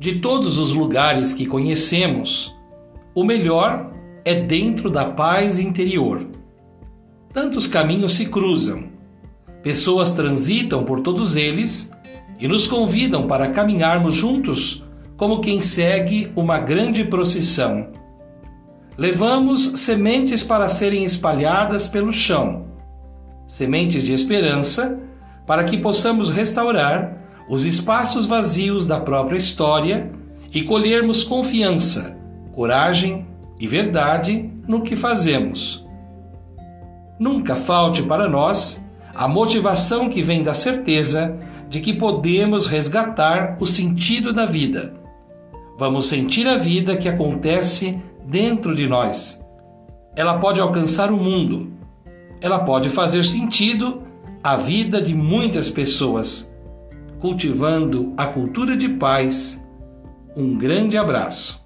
De todos os lugares que conhecemos, o melhor é dentro da paz interior. Tantos caminhos se cruzam, pessoas transitam por todos eles e nos convidam para caminharmos juntos como quem segue uma grande procissão. Levamos sementes para serem espalhadas pelo chão, sementes de esperança para que possamos restaurar os espaços vazios da própria história e colhermos confiança, coragem e verdade no que fazemos. Nunca falte para nós a motivação que vem da certeza de que podemos resgatar o sentido da vida. Vamos sentir a vida que acontece dentro de nós. Ela pode alcançar o mundo. Ela pode fazer sentido a vida de muitas pessoas, cultivando a cultura de paz. Um grande abraço.